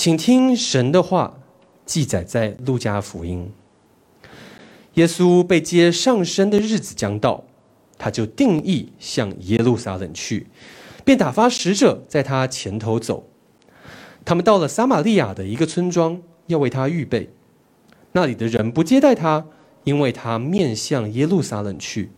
请听神的话，记载在路加福音。耶稣被接上升的日子将到，他就定义向耶路撒冷去，便打发使者在他前头走。他们到了撒玛利亚的一个村庄，要为他预备。那里的人不接待他，因为他面向耶路撒冷去。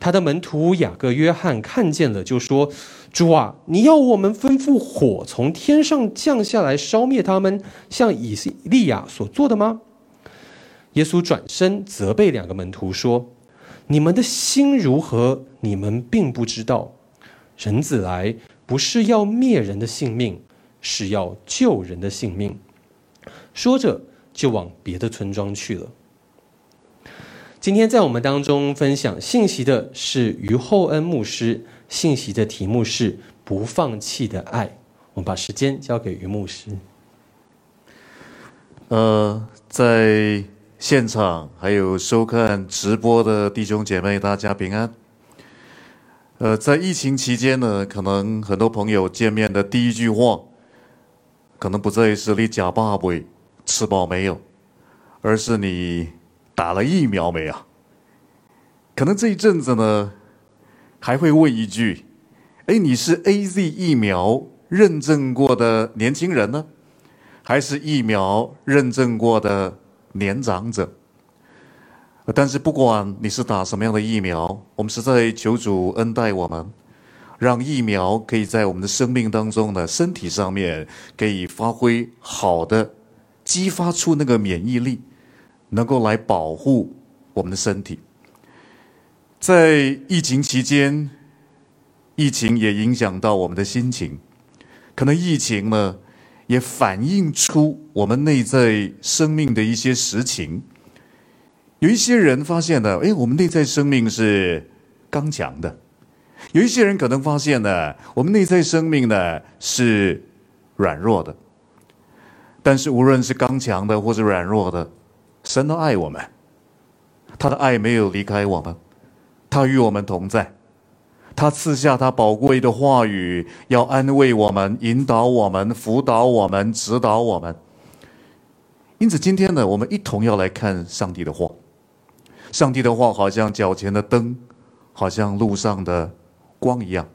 他的门徒雅各、约翰看见了，就说：“主啊，你要我们吩咐火从天上降下来烧灭他们，像以利亚所做的吗？”耶稣转身责备两个门徒说：“你们的心如何？你们并不知道。人子来不是要灭人的性命，是要救人的性命。”说着，就往别的村庄去了。今天在我们当中分享信息的是于厚恩牧师，信息的题目是“不放弃的爱”。我们把时间交给于牧师。呃，在。现场还有收看直播的弟兄姐妹，大家平安。呃，在疫情期间呢，可能很多朋友见面的第一句话，可能不再是“你吃饱没”，吃饱没有，而是你打了疫苗没有？可能这一阵子呢，还会问一句：“哎，你是 AZ 疫苗认证过的年轻人呢，还是疫苗认证过的？”年长者，但是不管你是打什么样的疫苗，我们是在求主恩待我们，让疫苗可以在我们的生命当中呢，身体上面可以发挥好的，激发出那个免疫力，能够来保护我们的身体。在疫情期间，疫情也影响到我们的心情，可能疫情呢，也反映出我们内在生命的一些实情。有一些人发现了，哎，我们内在生命是刚强的；有一些人可能发现呢，我们内在生命呢是软弱的。但是无论是刚强的或是软弱的，神都爱我们，他的爱没有离开我们，他与我们同在。他赐下他宝贵的话语，要安慰我们、引导我们、辅导我们、指导我们。因此，今天呢，我们一同要来看上帝的话。上帝的话好像脚前的灯，好像路上的光一样。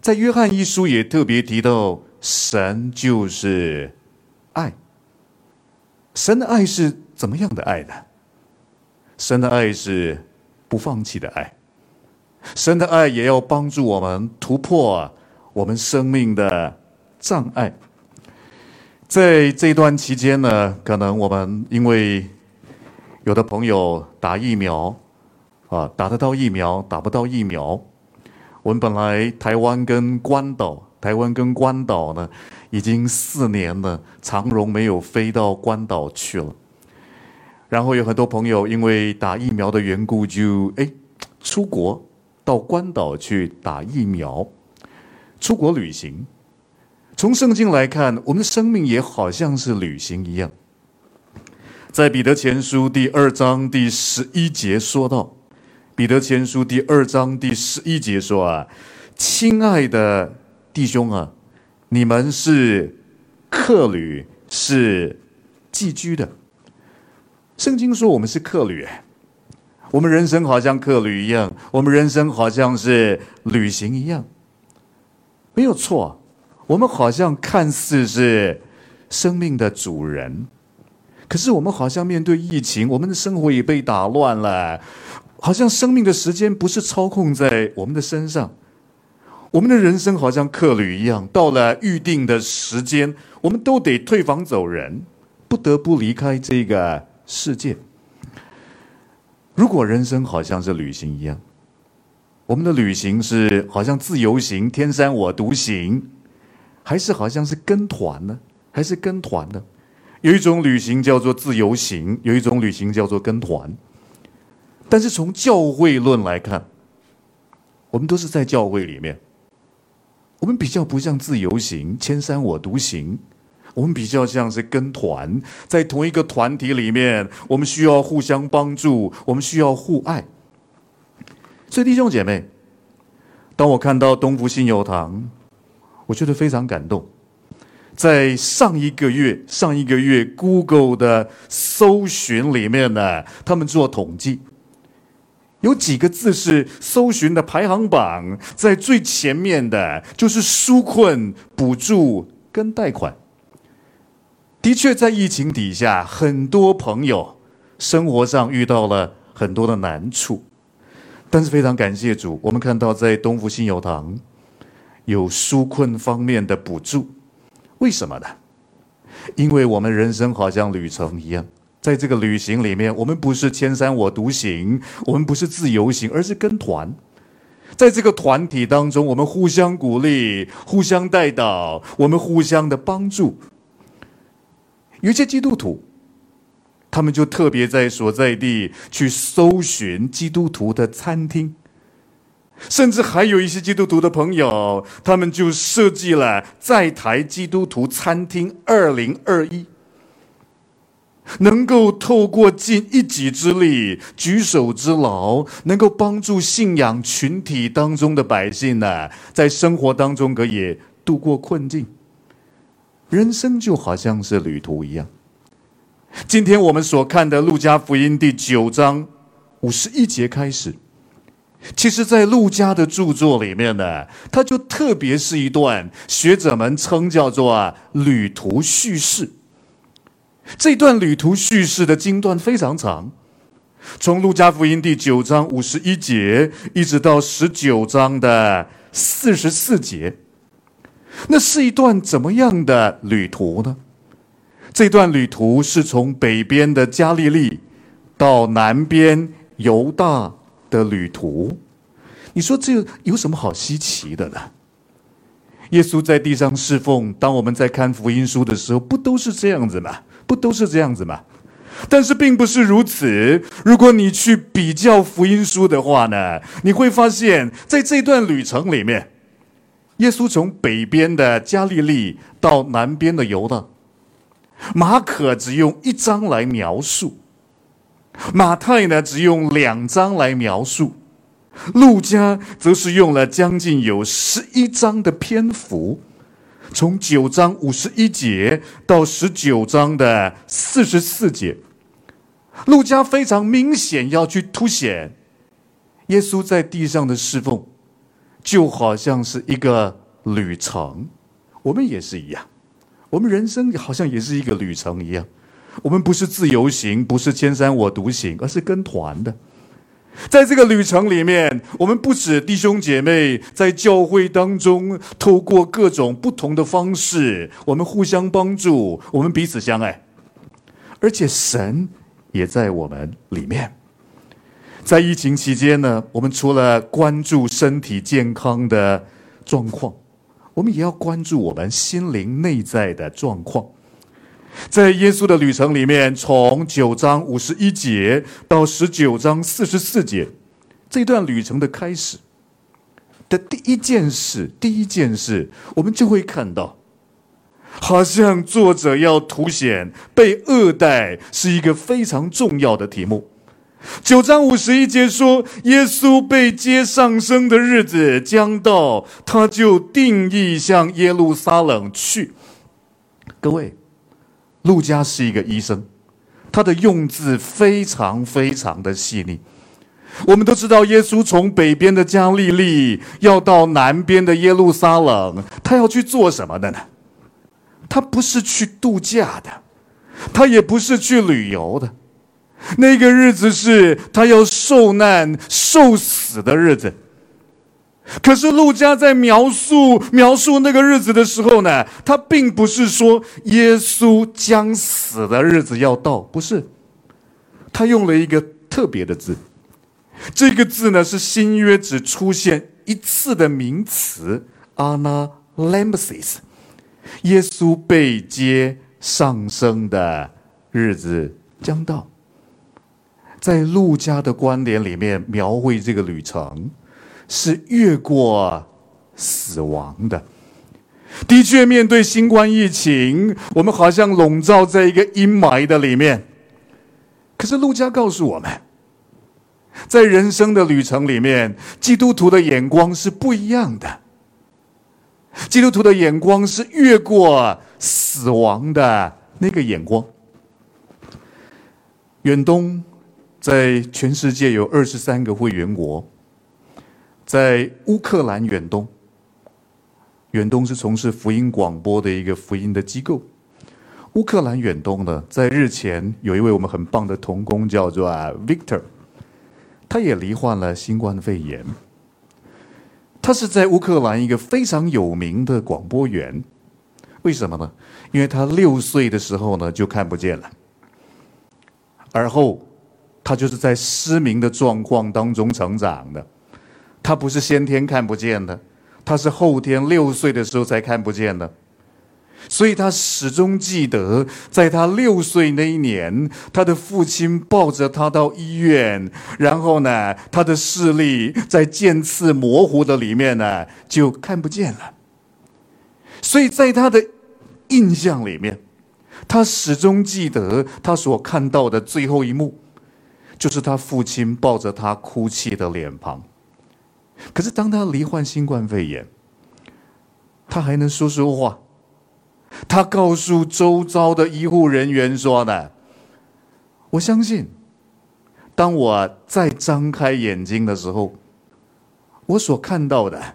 在约翰一书也特别提到，神就是爱。神的爱是怎么样的爱呢？神的爱是不放弃的爱。神的爱也要帮助我们突破我们生命的障碍。在这段期间呢，可能我们因为有的朋友打疫苗，啊，打得到疫苗，打不到疫苗。我们本来台湾跟关岛，台湾跟关岛呢，已经四年了，长荣没有飞到关岛去了。然后有很多朋友因为打疫苗的缘故就，就哎出国。到关岛去打疫苗，出国旅行。从圣经来看，我们的生命也好像是旅行一样。在彼得前书第二章第十一节说到：“彼得前书第二章第十一节说啊，亲爱的弟兄啊，你们是客旅，是寄居的。圣经说我们是客旅。”我们人生好像客旅一样，我们人生好像是旅行一样，没有错。我们好像看似是生命的主人，可是我们好像面对疫情，我们的生活也被打乱了，好像生命的时间不是操控在我们的身上。我们的人生好像客旅一样，到了预定的时间，我们都得退房走人，不得不离开这个世界。如果人生好像是旅行一样，我们的旅行是好像自由行，天山我独行，还是好像是跟团呢？还是跟团呢？有一种旅行叫做自由行，有一种旅行叫做跟团。但是从教会论来看，我们都是在教会里面，我们比较不像自由行，千山我独行。我们比较像是跟团，在同一个团体里面，我们需要互相帮助，我们需要互爱。所以弟兄姐妹，当我看到东福信友堂，我觉得非常感动。在上一个月，上一个月 Google 的搜寻里面呢，他们做统计，有几个字是搜寻的排行榜，在最前面的就是纾困、补助跟贷款。的确，在疫情底下，很多朋友生活上遇到了很多的难处，但是非常感谢主，我们看到在东福信友堂有纾困方面的补助。为什么呢？因为我们人生好像旅程一样，在这个旅行里面，我们不是千山我独行，我们不是自由行，而是跟团。在这个团体当中，我们互相鼓励，互相带导，我们互相的帮助。有些基督徒，他们就特别在所在地去搜寻基督徒的餐厅。甚至还有一些基督徒的朋友，他们就设计了在台基督徒餐厅二零二一，能够透过尽一己之力、举手之劳，能够帮助信仰群体当中的百姓呢，在生活当中可以度过困境。人生就好像是旅途一样。今天我们所看的《路加福音》第九章五十一节开始。其实，在路加的著作里面呢，它就特别是一段学者们称叫做旅途叙事。这段旅途叙事的经段非常长，从路加福音第九章五十一节一直到十九章的四十四节，那是一段怎么样的旅途呢？这段旅途是从北边的加利利到南边犹大。的旅途，你说这有什么好稀奇的呢？耶稣在地上侍奉，当我们在看福音书的时候，不都是这样子吗？不都是这样子吗？但是并不是如此。如果你去比较福音书的话呢，你会发现在这段旅程里面，耶稣从北边的加利利到南边的犹大，马可只用一章来描述。马太呢，只用两章来描述；路加则是用了将近有十一章的篇幅，从九章五十一节到十九章的四十四节。路加非常明显要去凸显耶稣在地上的侍奉，就好像是一个旅程。我们也是一样，我们人生好像也是一个旅程一样。我们不是自由行，不是千山我独行，而是跟团的。在这个旅程里面，我们不止弟兄姐妹在教会当中，透过各种不同的方式，我们互相帮助，我们彼此相爱，而且神也在我们里面。在疫情期间呢，我们除了关注身体健康的状况，我们也要关注我们心灵内在的状况。在耶稣的旅程里面，从九章五十一节到十九章四十四节，这段旅程的开始的第一件事，第一件事，我们就会看到，好像作者要凸显被恶待是一个非常重要的题目。九章五十一节说，耶稣被接上升的日子将到，他就定义向耶路撒冷去。各位。路加是一个医生，他的用字非常非常的细腻。我们都知道，耶稣从北边的加利利要到南边的耶路撒冷，他要去做什么的呢？他不是去度假的，他也不是去旅游的。那个日子是他要受难、受死的日子。可是路加在描述描述那个日子的时候呢，他并不是说耶稣将死的日子要到，不是，他用了一个特别的字，这个字呢是新约只出现一次的名词 “analampsis”，耶稣被接上升的日子将到，在陆家的观点里面描绘这个旅程。是越过死亡的。的确，面对新冠疫情，我们好像笼罩在一个阴霾的里面。可是，陆家告诉我们，在人生的旅程里面，基督徒的眼光是不一样的。基督徒的眼光是越过死亡的那个眼光。远东在全世界有二十三个会员国，在乌克兰远东，远东是从事福音广播的一个福音的机构。乌克兰远东呢，在日前有一位我们很棒的童工，叫做 Victor，他也罹患了新冠肺炎。他是在乌克兰一个非常有名的广播员，为什么呢？因为他六岁的时候呢就看不见了，而后他就是在失明的状况当中成长的。他不是先天看不见的，他是后天六岁的时候才看不见的。所以他始终记得，在他六岁那一年，他的父亲抱着他到医院，然后呢，他的视力在渐次模糊的里面呢，就看不见了。所以在他的印象里面，他始终记得他所看到的最后一幕，就是他父亲抱着他哭泣的脸庞。可是当他罹患新冠肺炎，他还能说说话。他告诉周遭的医护人员说呢：“我相信，当我再张开眼睛的时候，我所看到的，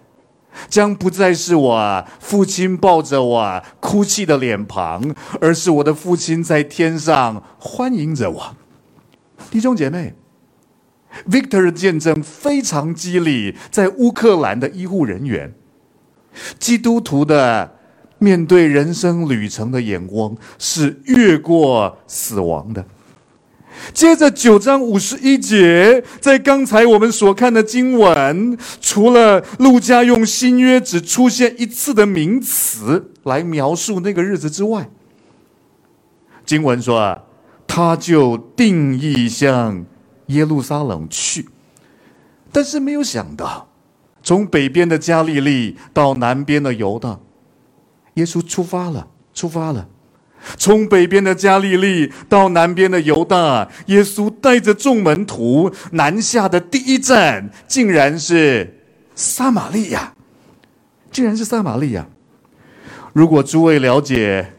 将不再是我父亲抱着我哭泣的脸庞，而是我的父亲在天上欢迎着我。”弟兄姐妹，Victor 的见证非常激励在乌克兰的医护人员，基督徒的。面对人生旅程的眼光是越过死亡的。接着九章五十一节，在刚才我们所看的经文，除了路加用新约只出现一次的名词来描述那个日子之外，经文说啊，他就定义向耶路撒冷去，但是没有想到，从北边的加利利到南边的犹大。耶稣出发了，出发了，从北边的加利利到南边的犹大，耶稣带着众门徒南下的第一站，竟然是撒玛利亚，竟然是撒玛利亚。如果诸位了解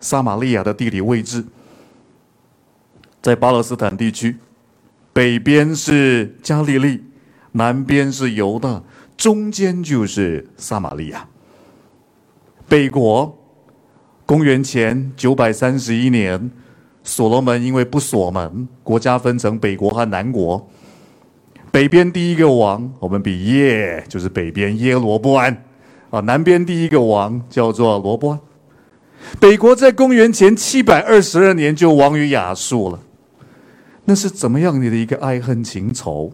撒玛利亚的地理位置，在巴勒斯坦地区，北边是加利利，南边是犹大，中间就是撒玛利亚。北国，公元前九百三十一年，所罗门因为不锁门，国家分成北国和南国。北边第一个王，我们比耶，就是北边耶罗波安啊。南边第一个王叫做罗波安。北国在公元前七百二十二年就亡于亚述了。那是怎么样你的一个爱恨情仇？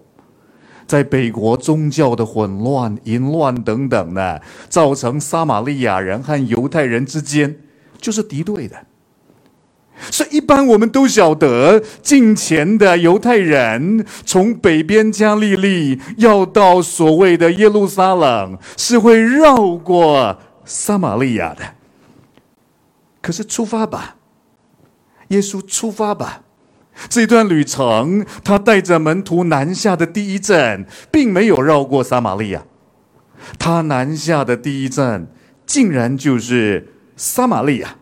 在北国宗教的混乱、淫乱等等呢，造成撒玛利亚人和犹太人之间就是敌对的。所以，一般我们都晓得，近前的犹太人从北边加利利要到所谓的耶路撒冷，是会绕过撒玛利亚的。可是，出发吧，耶稣出发吧。这段旅程，他带着门徒南下的第一站，并没有绕过撒玛利亚。他南下的第一站，竟然就是撒玛利亚。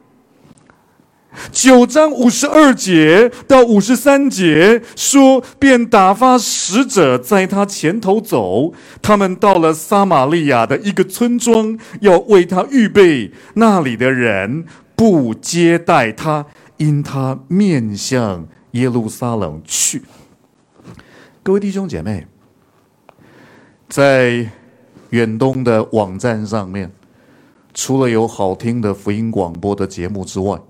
九章五十二节到五十三节说，便打发使者在他前头走，他们到了撒玛利亚的一个村庄，要为他预备，那里的人不接待他，因他面向。耶路撒冷去，各位弟兄姐妹，在远东的网站上面，除了有好听的福音广播的节目之外，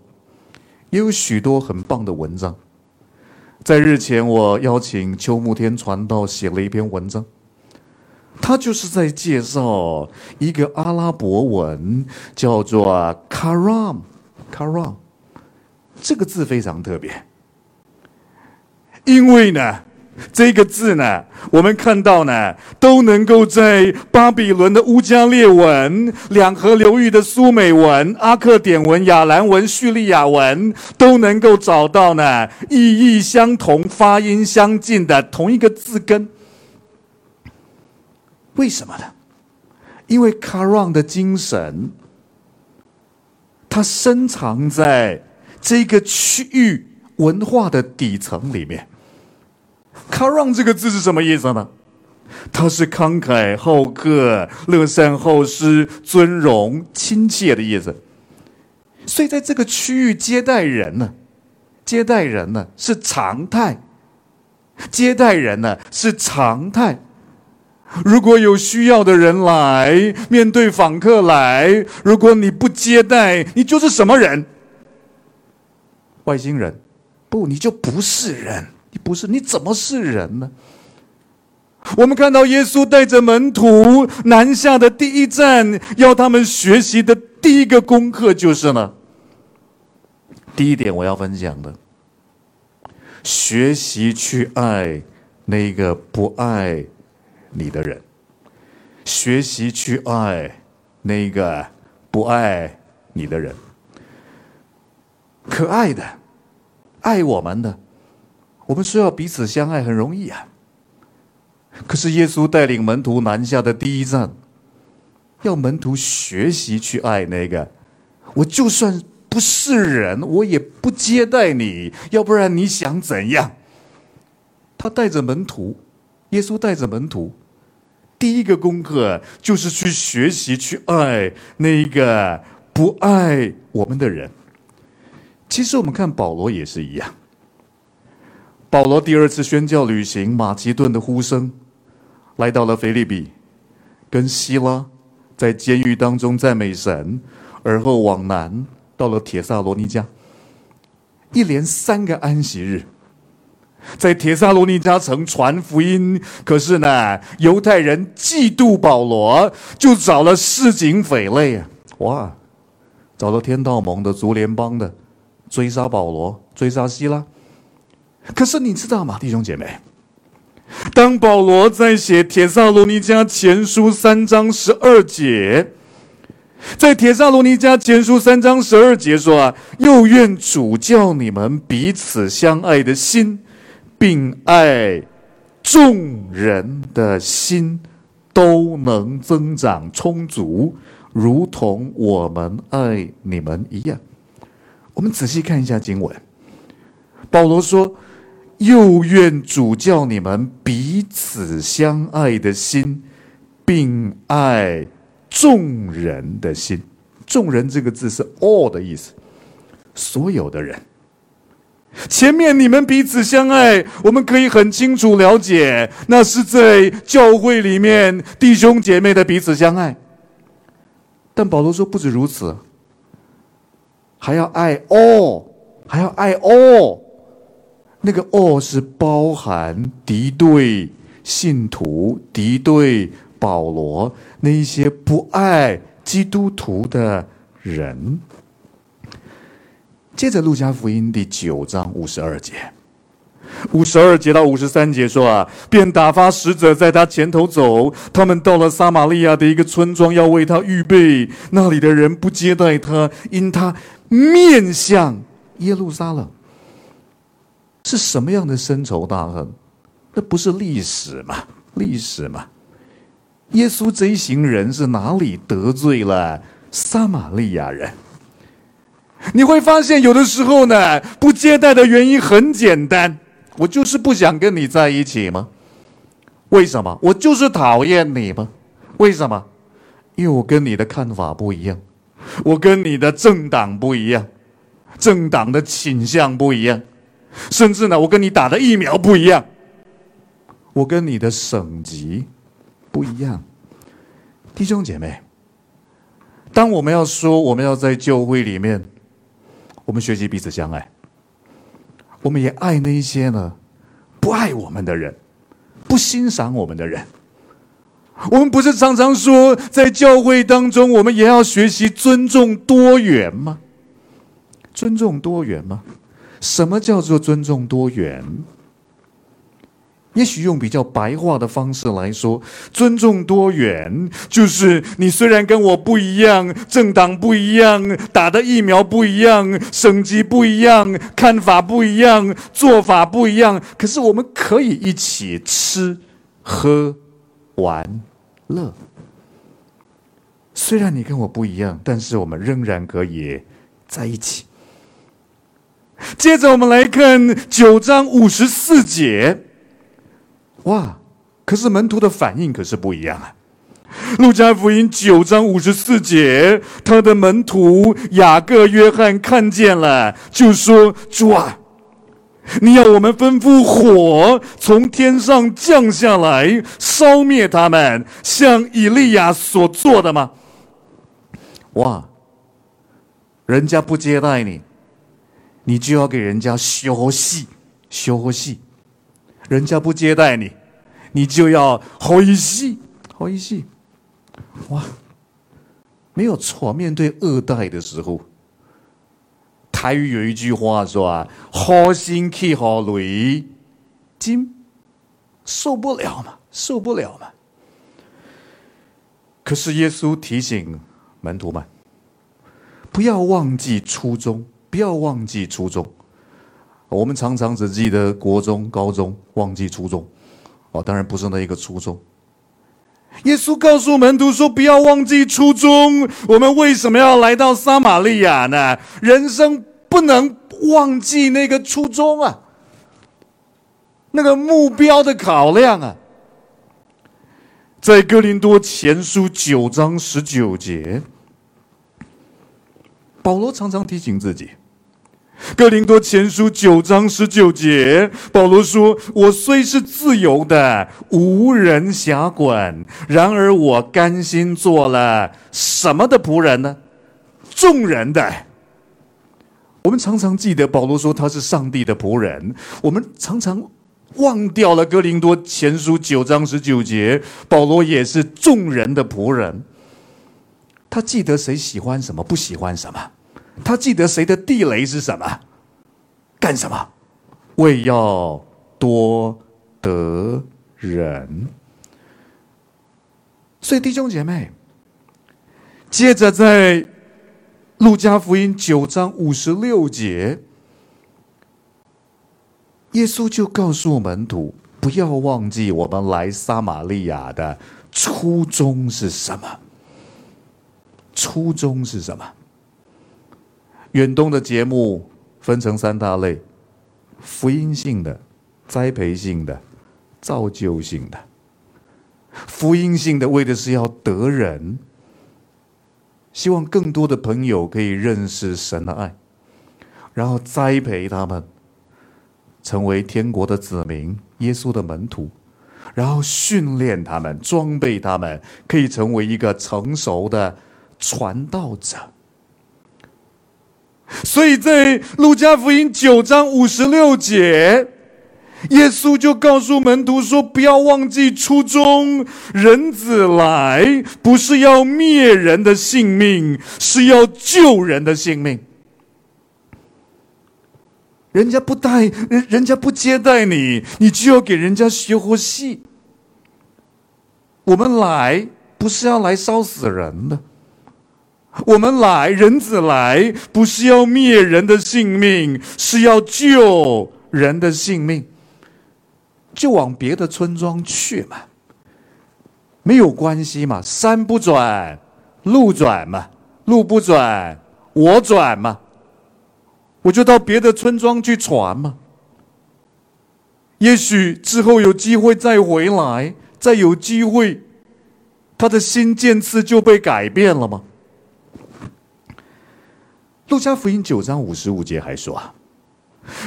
也有许多很棒的文章。在日前，我邀请邱慕天传道写了一篇文章，他就是在介绍一个阿拉伯文，叫做 “karam”，“karam”，这个字非常特别。因为呢，这个字呢，我们看到呢，都能够在巴比伦的乌加列文、两河流域的苏美文、阿克典文、亚兰文、叙利亚文，都能够找到呢，意义相同、发音相近的同一个字根。为什么呢？因为卡让的精神，它深藏在这个区域文化的底层里面。卡让这个字是什么意思呢？它是慷慨好客、乐善好施、尊荣亲切的意思。所以在这个区域接待人呢，接待人呢是常态，接待人呢是常态。如果有需要的人来，面对访客来，如果你不接待，你就是什么人？外星人？不，你就不是人。不是，你怎么是人呢？我们看到耶稣带着门徒南下的第一站，要他们学习的第一个功课就是呢。第一点我要分享的，学习去爱那个不爱你的人，学习去爱那个不爱你的人，可爱的，爱我们的，我们说要彼此相爱很容易啊。可是耶稣带领门徒南下的第一站，要门徒学习去爱那个，我就算不是人，我也不接待你，要不然你想怎样？他带着门徒，耶稣带着门徒，第一个功课就是去学习去爱那个不爱我们的人。其实我们看保罗也是一样，保罗第二次宣教旅行，马其顿的呼声。来到了腓立比，跟希拉在监狱当中赞美神，而后往南到了铁萨罗尼迦，一连三个安息日，在铁萨罗尼迦城传福音。可是呢，犹太人嫉妒保罗，就找了市井匪类啊，哇，找了天道盟的、族联邦的，追杀保罗，追杀希拉。可是你知道吗，弟兄姐妹？当保罗在写《铁萨罗尼迦前书》三章十二节，在《铁萨罗尼迦前书》三章十二节说啊，又愿主叫你们彼此相爱的心，并爱众人的心，都能增长充足，如同我们爱你们一样。我们仔细看一下经文，保罗说。又愿主叫你们彼此相爱的心，并爱众人的心。众人这个字是 all 的意思，所有的人。前面你们彼此相爱，我们可以很清楚了解，那是在教会里面弟兄姐妹的彼此相爱。但保罗说不止如此，还要爱 all，还要爱 all。那个“恶”是包含敌对信徒、敌对保罗那一些不爱基督徒的人。接着，《路加福音》第九章五十二节，五十二节到五十三节说啊，便打发使者在他前头走，他们到了撒玛利亚的一个村庄，要为他预备。那里的人不接待他，因他面向耶路撒冷。是什么样的深仇大恨？那不是历史吗？历史吗？耶稣这一行人是哪里得罪了撒玛利亚人？你会发现，有的时候呢，不接待的原因很简单，我就是不想跟你在一起吗？为什么？我就是讨厌你吗？为什么？因为我跟你的看法不一样，我跟你的政党不一样，政党的倾向不一样。甚至呢，我跟你打的疫苗不一样，我跟你的省级不一样。弟兄姐妹，当我们要说我们要在教会里面，我们学习彼此相爱，我们也爱那些呢不爱我们的人，不欣赏我们的人。我们不是常常说，在教会当中，我们也要学习尊重多元吗？尊重多元吗？什么叫做尊重多元？也许用比较白话的方式来说，尊重多元就是你虽然跟我不一样，政党不一样，打的疫苗不一样，省级不一样，看法不一样，做法不一样，可是我们可以一起吃、喝、玩、乐。虽然你跟我不一样，但是我们仍然可以在一起。接着我们来看九章五十四节，哇！可是门徒的反应可是不一样啊。路加福音九章五十四节，他的门徒雅各、约翰看见了，就说：“主啊，你要我们吩咐火从天上降下来，烧灭他们，像以利亚所做的吗？”哇！人家不接待你。你就要给人家休息，休息。人家不接待你，你就要回戏，回息。哇，没有错。面对二代的时候，台语有一句话说啊：“好心去好累，金受不了嘛，受不了嘛。”可是耶稣提醒门徒们，不要忘记初衷。不要忘记初衷。我们常常只记得国中、高中，忘记初衷。哦，当然不是那一个初衷。耶稣告诉门徒说：“不要忘记初衷。我们为什么要来到撒玛利亚呢？人生不能忘记那个初衷啊，那个目标的考量啊。”在哥林多前书九章十九节，保罗常常提醒自己。哥林多前书九章十九节，保罗说：“我虽是自由的，无人辖管，然而我甘心做了什么的仆人呢？众人的。”我们常常记得保罗说他是上帝的仆人，我们常常忘掉了哥林多前书九章十九节，保罗也是众人的仆人。他记得谁喜欢什么，不喜欢什么。他记得谁的地雷是什么？干什么？为要多得人。所以弟兄姐妹，接着在路加福音九章五十六节，耶稣就告诉门徒，不要忘记我们来撒玛利亚的初衷是什么？初衷是什么？远东的节目分成三大类：福音性的、栽培性的、造就性的。福音性的为的是要得人，希望更多的朋友可以认识神的爱，然后栽培他们成为天国的子民、耶稣的门徒，然后训练他们、装备他们，可以成为一个成熟的传道者。所以在路加福音九章五十六节，耶稣就告诉门徒说：“不要忘记初衷，人子来不是要灭人的性命，是要救人的性命。人家不待人，人家不接待你，你就要给人家学活戏。我们来不是要来烧死人的。”我们来，人子来，不是要灭人的性命，是要救人的性命。就往别的村庄去嘛，没有关系嘛，山不转路转嘛，路不转我转嘛，我就到别的村庄去传嘛。也许之后有机会再回来，再有机会，他的心渐次就被改变了吗？路加福音九章五十五节还说啊，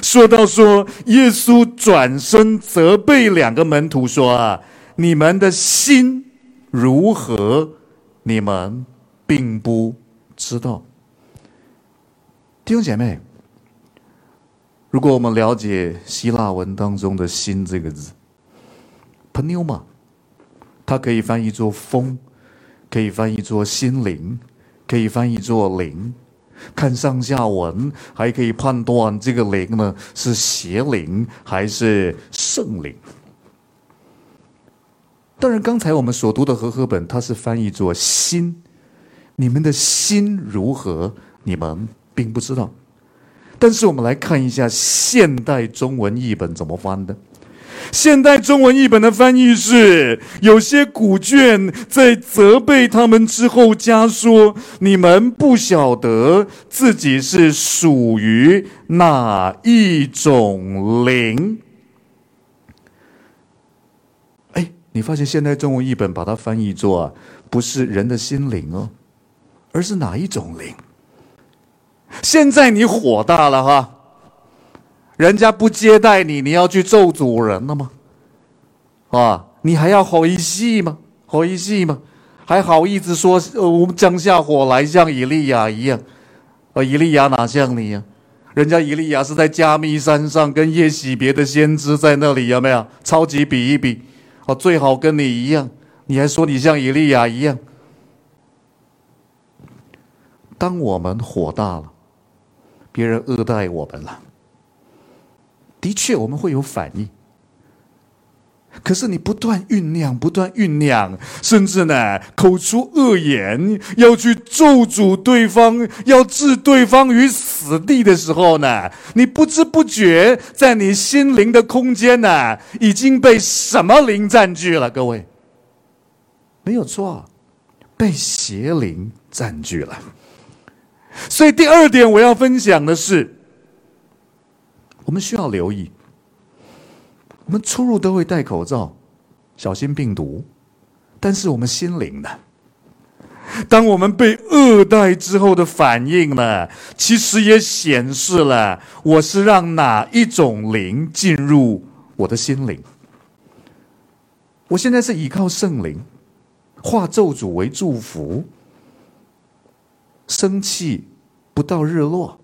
说到说耶稣转身责备两个门徒说啊，你们的心如何，你们并不知道。弟兄姐妹，如果我们了解希腊文当中的心这个字，pneuma，它可以翻译作风，可以翻译作心灵，可以翻译作灵。看上下文，还可以判断这个灵呢是邪灵还是圣灵。当然，刚才我们所读的和合本，它是翻译作“心”，你们的心如何，你们并不知道。但是我们来看一下现代中文译本怎么翻的。现代中文译本的翻译是：有些古卷在责备他们之后加说：“你们不晓得自己是属于哪一种灵。”哎，你发现现代中文译本把它翻译作啊，不是人的心灵哦，而是哪一种灵？现在你火大了哈？人家不接待你，你要去咒主人了吗？啊，你还要好意思吗？好意思吗？还好意思说，呃，我们降下火来像以利亚一样？呃，以利亚哪像你呀？人家以利亚是在加密山上跟耶洗别的先知在那里，有没有？超级比一比，哦，最好跟你一样，你还说你像以利亚一样？当我们火大了，别人恶待我们了。的确，我们会有反应。可是你不断酝酿，不断酝酿，甚至呢，口出恶言，要去咒诅对方，要置对方于死地的时候呢，你不知不觉在你心灵的空间呢，已经被什么灵占据了？各位，没有错，被邪灵占据了。所以第二点我要分享的是。我们需要留意，我们出入都会戴口罩，小心病毒。但是我们心灵呢？当我们被恶待之后的反应呢？其实也显示了我是让哪一种灵进入我的心灵。我现在是依靠圣灵，化咒诅为祝福，生气不到日落。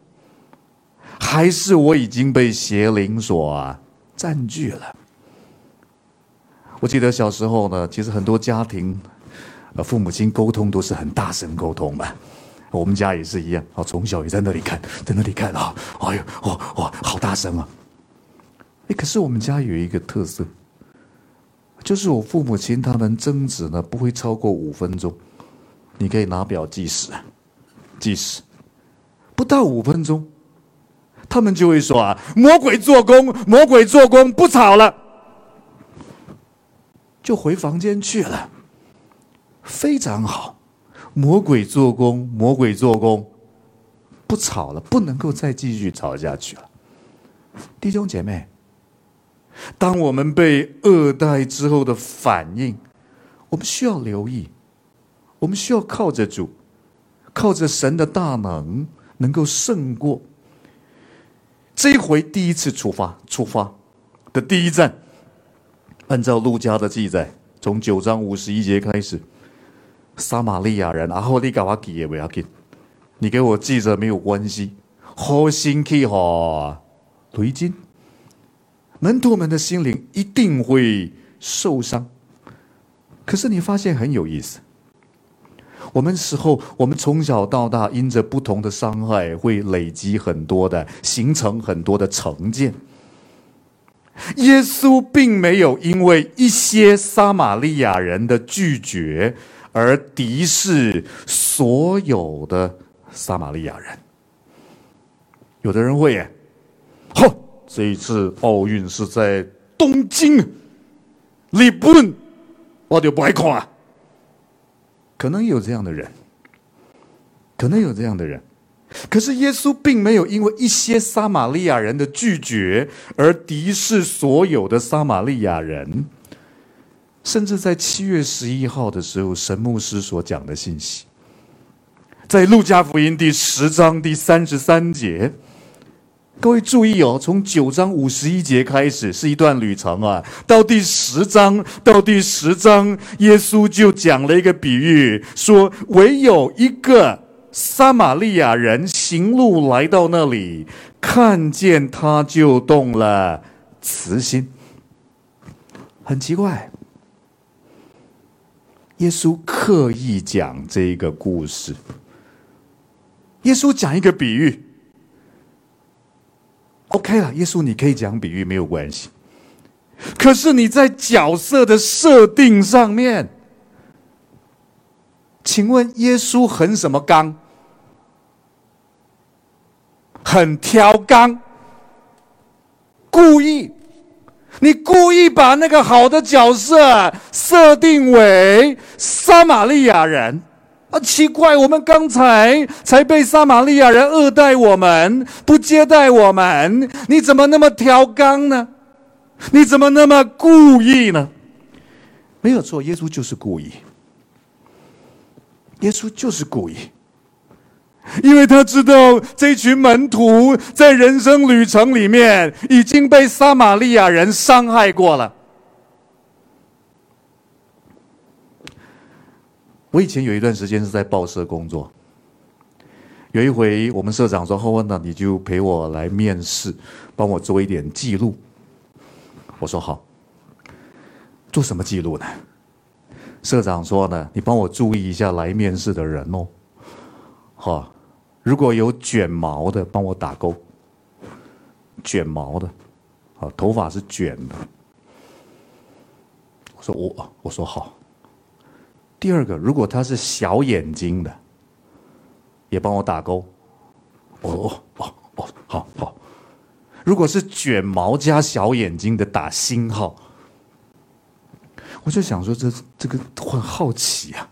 还是我已经被邪灵所占据了。我记得小时候呢，其实很多家庭，呃，父母亲沟通都是很大声沟通嘛。我们家也是一样，啊，从小也在那里看，在那里看啊，哎呦，哇哇，好大声啊！哎，可是我们家有一个特色，就是我父母亲他们争执呢，不会超过五分钟。你可以拿表计时，计时，不到五分钟。他们就会说啊，魔鬼做工，魔鬼做工，不吵了，就回房间去了。非常好，魔鬼做工，魔鬼做工，不吵了，不能够再继续吵下去了。弟兄姐妹，当我们被恶待之后的反应，我们需要留意，我们需要靠着主，靠着神的大能，能够胜过。这回第一次出发，出发的第一站，按照路加的记载，从九章五十一节开始，撒玛利亚人，然后你给我记也不要紧，你给我记着没有关系。好心气哈，雷金，门徒们的心灵一定会受伤。可是你发现很有意思。我们时候，我们从小到大，因着不同的伤害，会累积很多的，形成很多的成见。耶稣并没有因为一些撒玛利亚人的拒绝而敌视所有的撒玛利亚人。有的人会耶，嚯，这一次奥运是在东京，日本，我就不爱看啊。可能有这样的人，可能有这样的人，可是耶稣并没有因为一些撒玛利亚人的拒绝而敌视所有的撒玛利亚人。甚至在七月十一号的时候，神牧师所讲的信息，在路加福音第十章第三十三节。各位注意哦，从九章五十一节开始是一段旅程啊，到第十章，到第十章，耶稣就讲了一个比喻，说唯有一个撒玛利亚人行路来到那里，看见他就动了慈心。很奇怪，耶稣刻意讲这个故事，耶稣讲一个比喻。OK 了，耶稣，你可以讲比喻，没有关系。可是你在角色的设定上面，请问耶稣很什么刚？很挑刚，故意你故意把那个好的角色设定为撒玛利亚人啊？奇怪，我们刚才才被撒玛利亚人恶待我们，不接待我们，你怎么那么挑缸呢？你怎么那么故意呢？没有错，耶稣就是故意。耶稣就是故意。因为他知道这群门徒在人生旅程里面已经被撒玛利亚人伤害过了。我以前有一段时间是在报社工作，有一回我们社长说：“浩文呢，你就陪我来面试，帮我做一点记录。”我说：“好。”做什么记录呢？社长说呢：“你帮我注意一下来面试的人哦。”好。如果有卷毛的，帮我打勾。卷毛的，啊，头发是卷的。我说我，我说好。第二个，如果他是小眼睛的，也帮我打勾。哦哦哦哦，好好。如果是卷毛加小眼睛的，打星号。我就想说这，这个很好奇啊。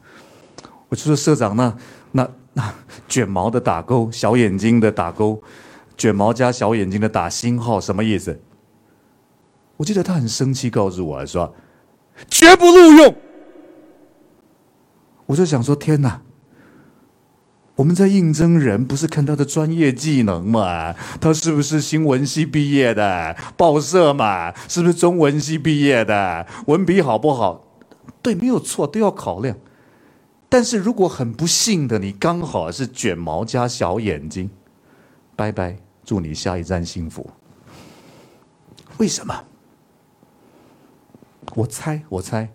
我就说社长，那那。那卷毛的打勾，小眼睛的打勾，卷毛加小眼睛的打星号，什么意思？我记得他很生气，告诉我说：“绝不录用。”我就想说：“天哪！我们在应征人，不是看他的专业技能吗？他是不是新闻系毕业的？报社嘛，是不是中文系毕业的？文笔好不好？对，没有错，都要考量。”但是如果很不幸的你刚好是卷毛加小眼睛，拜拜，祝你下一站幸福。为什么？我猜，我猜，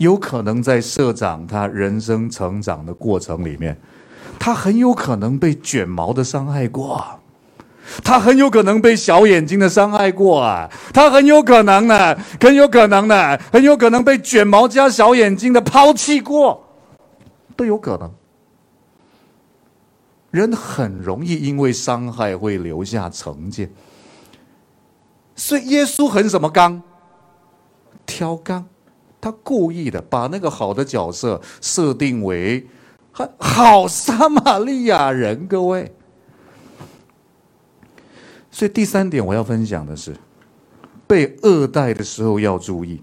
有可能在社长他人生成长的过程里面，他很有可能被卷毛的伤害过，他很有可能被小眼睛的伤害过。啊，他很有可能呢，很有可能呢，很有可能被卷毛加小眼睛的抛弃过。都有可能，人很容易因为伤害会留下成见，所以耶稣很什么刚？挑刚，他故意的把那个好的角色设定为好撒玛利亚人，各位。所以第三点我要分享的是，被恶待的时候要注意，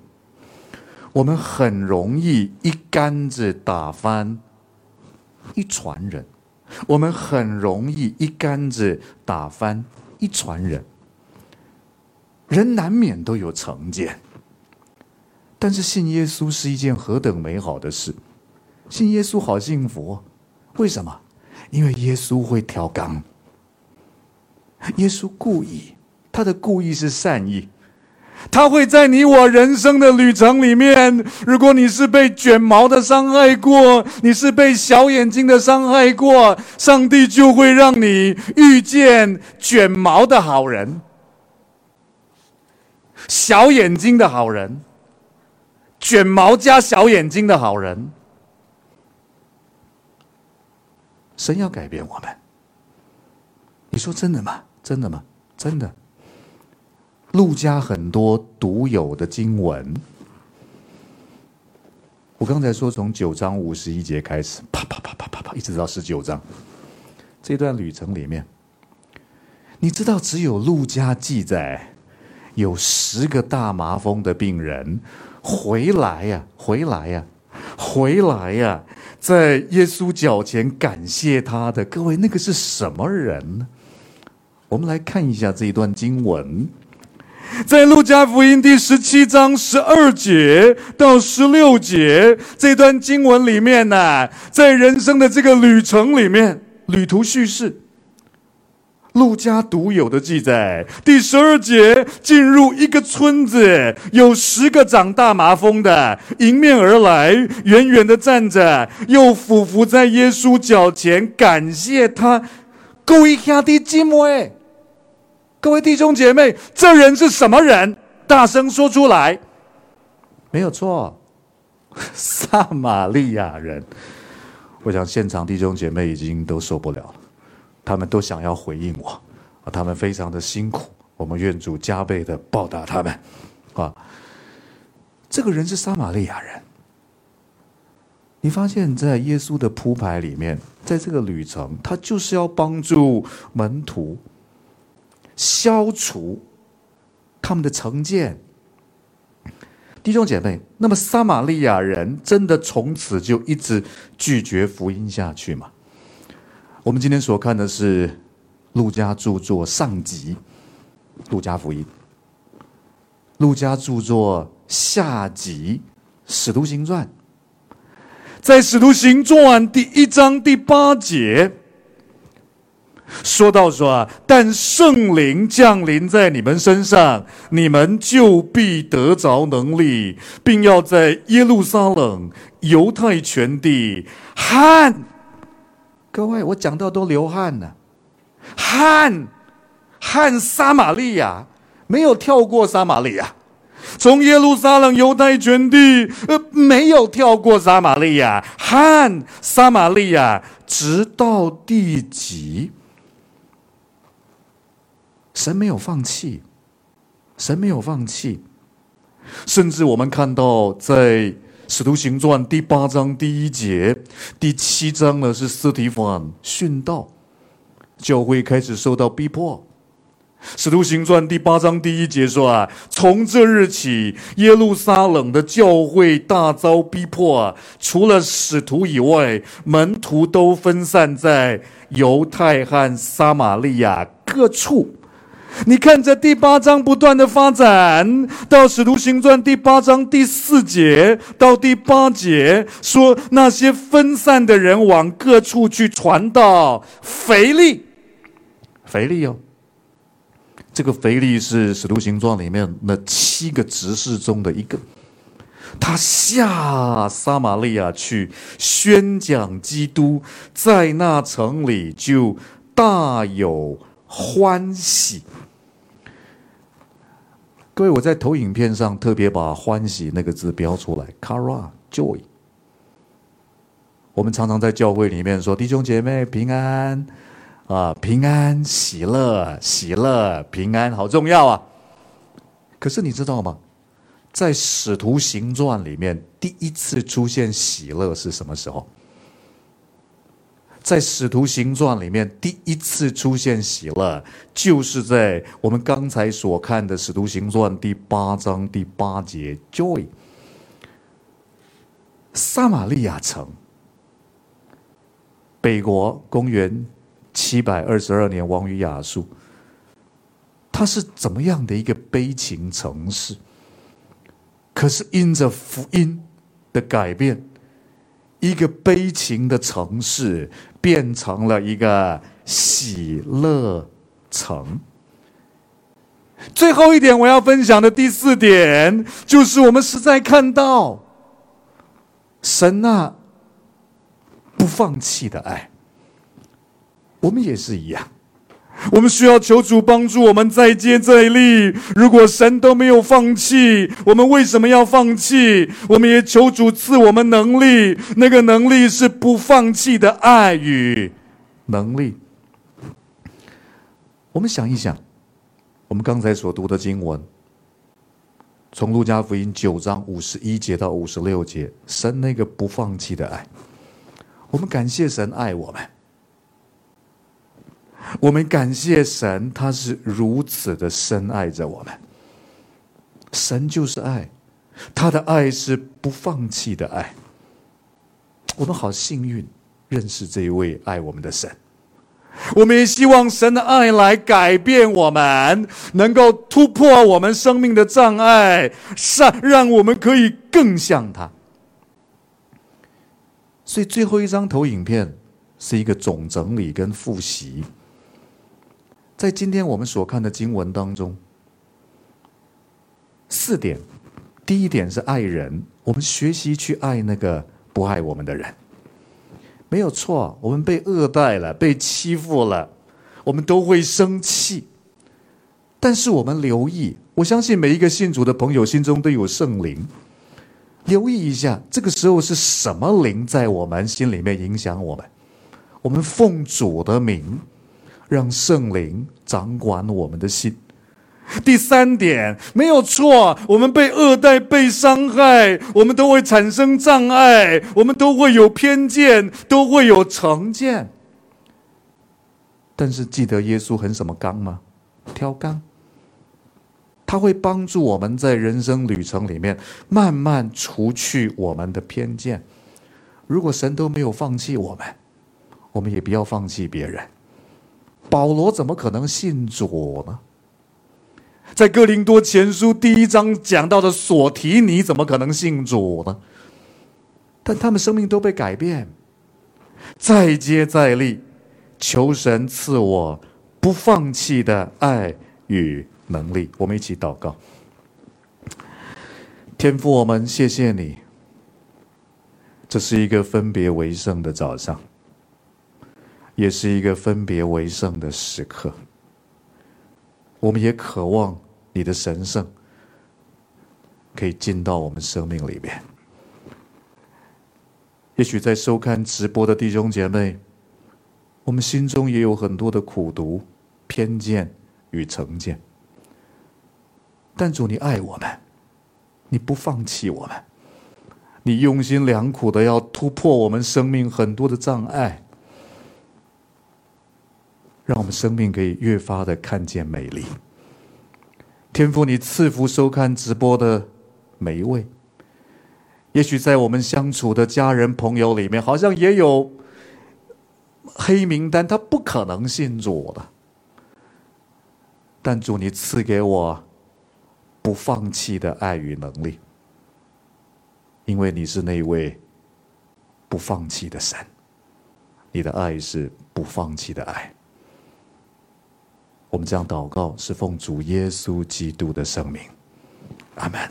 我们很容易一竿子打翻。一船人，我们很容易一竿子打翻一船人。人难免都有成见，但是信耶稣是一件何等美好的事！信耶稣好幸福，为什么？因为耶稣会调缸，耶稣故意，他的故意是善意。他会在你我人生的旅程里面，如果你是被卷毛的伤害过，你是被小眼睛的伤害过，上帝就会让你遇见卷毛的好人，小眼睛的好人，卷毛加小眼睛的好人。神要改变我们，你说真的吗？真的吗？真的。路加很多独有的经文，我刚才说从九章五十一节开始，啪啪啪啪啪啪，一直到十九章，这段旅程里面，你知道只有路加记载有十个大麻风的病人回来呀，回来呀，回来呀，在耶稣脚前感谢他的。各位，那个是什么人呢？我们来看一下这一段经文。在路加福音第十七章十二节到十六节这段经文里面呢、在人生的这个旅程里面，旅途叙事，路加独有的记载。第十二节进入一个村子，有十个长大麻风的迎面而来，远远的站着，又俯伏在耶稣脚前感谢他。各位兄弟姐妹。各位弟兄姐妹，这人是什么人？大声说出来。没有错，撒玛利亚人。我想现场弟兄姐妹已经都受不了了，他们都想要回应我，啊他们非常的辛苦，我们愿主加倍的报答他们。啊，这个人是撒玛利亚人。你发现，在耶稣的铺排里面，在这个旅程，他就是要帮助门徒消除他们的成见。弟兄姐妹，那么撒玛利亚人真的从此就一直拒绝福音下去吗？我们今天所看的是陆家著作上集，陆家福音；陆家著作下集，使徒行传。在使徒行传第一章第八节。说到说啊，但圣灵降临在你们身上，你们就必得着能力，并要在耶路撒冷、犹太全地、和各位，我讲到都流汗了，和和撒玛利亚没有跳过撒玛利亚，从耶路撒冷、犹太全地，呃，没有跳过撒玛利亚，汗撒玛利亚，直到地极。神没有放弃，神没有放弃，甚至我们看到在《使徒行传》第八章第一节、第七章呢，是斯提反殉道，教会开始受到逼迫。《使徒行传》第八章第一节说啊，从这日起，耶路撒冷的教会大遭逼迫啊，除了使徒以外，门徒都分散在犹太和撒玛利亚各处。你看，这第八章不断的发展，到《使徒行传》第八章第四节到第八节，说那些分散的人往各处去传道。腓力，腓力哦，这个腓力是《使徒行传》里面那七个执事中的一个，他下撒玛利亚去宣讲基督，在那城里就大有欢喜。各位，我在投影片上特别把“欢喜”那个字标出来，“kara joy”。我们常常在教会里面说：“弟兄姐妹平安啊，平安喜乐，喜乐平安，好重要啊！”可是你知道吗？在《使徒行传》里面，第一次出现喜乐是什么时候？在《使徒行传》里面，第一次出现喜乐，就是在我们刚才所看的《使徒行传》第八章第八节。Joy，撒玛利亚城，北国，公元七百二十二年亡于亚述。它是怎么样的一个悲情城市？可是因着福音的改变。一个悲情的城市变成了一个喜乐城。最后一点我要分享的第四点，就是我们实在看到神那不放弃的爱，我们也是一样。我们需要求主帮助我们再接再厉。如果神都没有放弃，我们为什么要放弃？我们也求主赐我们能力，那个能力是不放弃的爱与能力。我们想一想，我们刚才所读的经文，从路加福音九章五十一节到五十六节，神那个不放弃的爱，我们感谢神爱我们。我们感谢神，他是如此的深爱着我们。神就是爱，他的爱是不放弃的爱。我们好幸运认识这一位爱我们的神。我们也希望神的爱来改变我们，能够突破我们生命的障碍，让让我们可以更像他。所以最后一张投影片是一个总整理跟复习。在今天我们所看的经文当中，四点，第一点是爱人，我们学习去爱那个不爱我们的人，没有错。我们被恶待了，被欺负了，我们都会生气。但是我们留意，我相信每一个信主的朋友心中都有圣灵，留意一下，这个时候是什么灵在我们心里面影响我们？我们奉主的名。让圣灵掌管我们的心，第三点，没有错，我们被恶待、被伤害，我们都会产生障碍，我们都会有偏见，都会有成见。但是记得耶稣很什么刚吗？挑刚。他会帮助我们在人生旅程里面慢慢除去我们的偏见。如果神都没有放弃我们，我们也不要放弃别人。保罗怎么可能信主呢？在哥林多前书第一章讲到的所提尼怎么可能信主呢？但他们生命都被改变，再接再厉，求神赐我不放弃的爱与能力，我们一起祷告。天父，我们谢谢你。这是一个分别为圣的早上，也是一个分别为圣的时刻。我们也渴望你的神圣可以进到我们生命里面。也许在收看直播的弟兄姐妹，我们心中也有很多的苦读、偏见与成见。但主，你爱我们，你不放弃我们，你用心良苦的要突破我们生命很多的障碍，让我们生命可以越发的看见美丽。天父，你赐福收看直播的每一位，也许在我们相处的家人朋友里面，好像也有黑名单，他不可能信主的。但主，你赐给我。不放弃的爱与能力，因为你是那位不放弃的神，你的爱是不放弃的爱。我们这样祷告，是奉主耶稣基督的圣名，阿门。